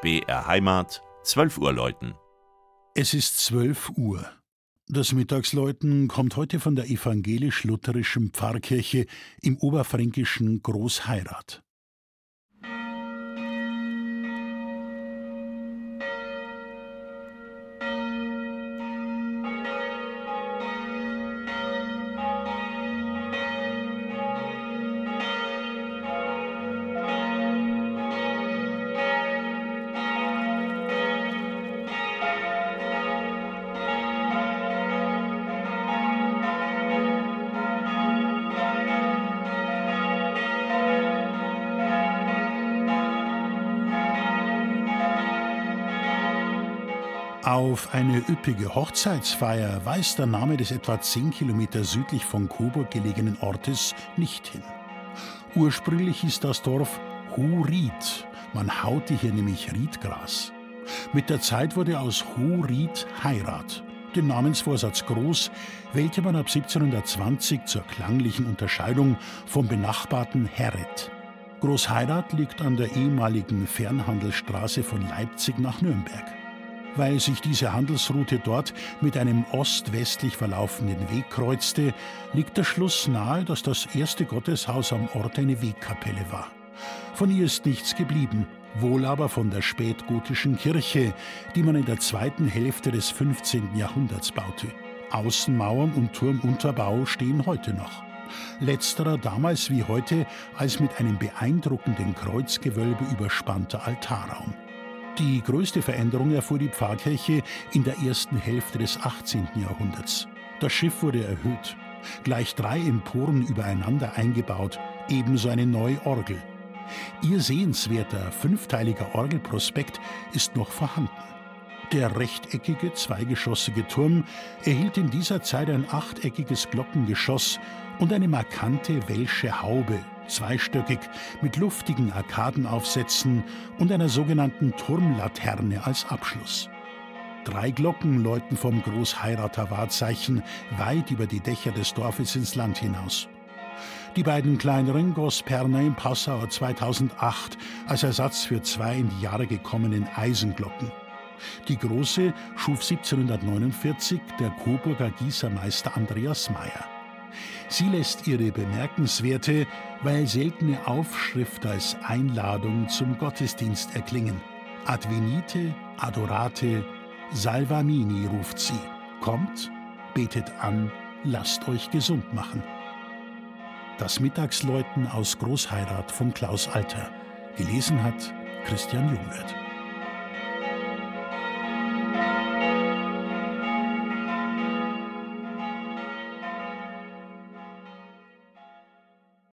BR Heimat, 12 Uhr läuten. Es ist 12 Uhr. Das Mittagsläuten kommt heute von der evangelisch-lutherischen Pfarrkirche im oberfränkischen Großheirat. Auf eine üppige Hochzeitsfeier weist der Name des etwa zehn Kilometer südlich von Coburg gelegenen Ortes nicht hin. Ursprünglich hieß das Dorf Huried. Man haute hier nämlich Riedgras. Mit der Zeit wurde aus Huried Heirat. Den Namensvorsatz Groß wählte man ab 1720 zur klanglichen Unterscheidung vom benachbarten Herret. Großheirat liegt an der ehemaligen Fernhandelsstraße von Leipzig nach Nürnberg. Weil sich diese Handelsroute dort mit einem ost-westlich verlaufenden Weg kreuzte, liegt der Schluss nahe, dass das erste Gotteshaus am Ort eine Wegkapelle war. Von ihr ist nichts geblieben, wohl aber von der spätgotischen Kirche, die man in der zweiten Hälfte des 15. Jahrhunderts baute. Außenmauern und Turmunterbau stehen heute noch. Letzterer damals wie heute als mit einem beeindruckenden Kreuzgewölbe überspannter Altarraum. Die größte Veränderung erfuhr die Pfarrkirche in der ersten Hälfte des 18. Jahrhunderts. Das Schiff wurde erhöht, gleich drei Emporen übereinander eingebaut, ebenso eine neue Orgel. Ihr sehenswerter fünfteiliger Orgelprospekt ist noch vorhanden. Der rechteckige, zweigeschossige Turm erhielt in dieser Zeit ein achteckiges Glockengeschoss und eine markante welsche Haube, zweistöckig, mit luftigen Arkadenaufsätzen und einer sogenannten Turmlaterne als Abschluss. Drei Glocken läuten vom Großheirater Wahrzeichen weit über die Dächer des Dorfes ins Land hinaus. Die beiden kleineren goss Perner im Passauer 2008 als Ersatz für zwei in die Jahre gekommenen Eisenglocken. Die große schuf 1749 der Coburger Gießermeister Andreas Meyer. Sie lässt ihre bemerkenswerte, weil seltene Aufschrift als Einladung zum Gottesdienst erklingen. Advenite, adorate, salvamini ruft sie. Kommt, betet an, lasst euch gesund machen. Das Mittagsläuten aus Großheirat von Klaus Alter. Gelesen hat Christian Jungwirth.